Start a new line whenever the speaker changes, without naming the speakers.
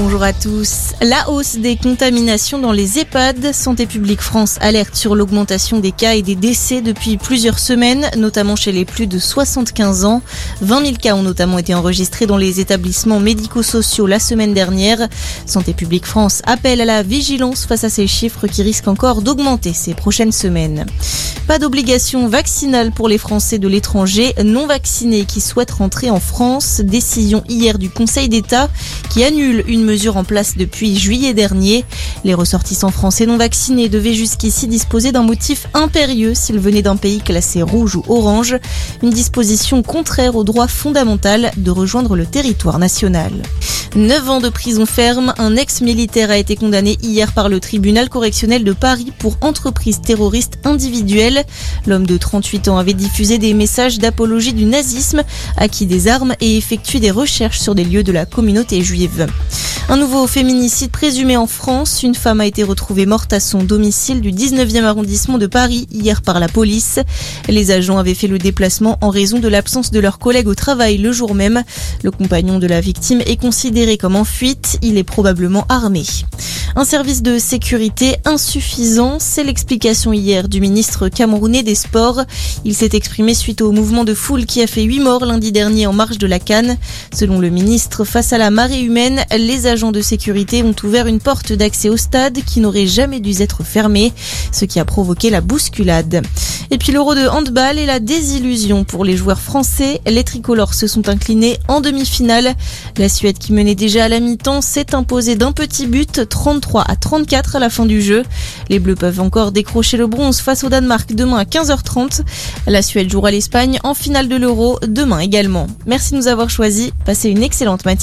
Bonjour à tous. La hausse des contaminations dans les EHPAD. Santé publique France alerte sur l'augmentation des cas et des décès depuis plusieurs semaines, notamment chez les plus de 75 ans. 20 000 cas ont notamment été enregistrés dans les établissements médico-sociaux la semaine dernière. Santé publique France appelle à la vigilance face à ces chiffres qui risquent encore d'augmenter ces prochaines semaines. Pas d'obligation vaccinale pour les Français de l'étranger non vaccinés qui souhaitent rentrer en France. Décision hier du Conseil d'État qui annule une mesure en place depuis juillet dernier. Les ressortissants français non vaccinés devaient jusqu'ici disposer d'un motif impérieux s'ils venaient d'un pays classé rouge ou orange, une disposition contraire au droit fondamental de rejoindre le territoire national. 9 ans de prison ferme, un ex-militaire a été condamné hier par le tribunal correctionnel de Paris pour entreprise terroriste individuelle. L'homme de 38 ans avait diffusé des messages d'apologie du nazisme, acquis des armes et effectué des recherches sur des lieux de la communauté juive. Un nouveau féminicide présumé en France. Une femme a été retrouvée morte à son domicile du 19e arrondissement de Paris hier par la police. Les agents avaient fait le déplacement en raison de l'absence de leurs collègues au travail le jour même. Le compagnon de la victime est considéré comme en fuite. Il est probablement armé. Un service de sécurité insuffisant, c'est l'explication hier du ministre camerounais des Sports. Il s'est exprimé suite au mouvement de foule qui a fait huit morts lundi dernier en marge de la Cannes. Selon le ministre, face à la marée humaine, les de sécurité ont ouvert une porte d'accès au stade qui n'aurait jamais dû être fermée, ce qui a provoqué la bousculade. Et puis l'euro de handball et la désillusion pour les joueurs français. Les tricolores se sont inclinés en demi-finale. La Suède qui menait déjà à la mi-temps s'est imposée d'un petit but 33 à 34 à la fin du jeu. Les Bleus peuvent encore décrocher le bronze face au Danemark demain à 15h30. La Suède jouera l'Espagne en finale de l'euro demain également. Merci de nous avoir choisis. Passez une excellente matinée.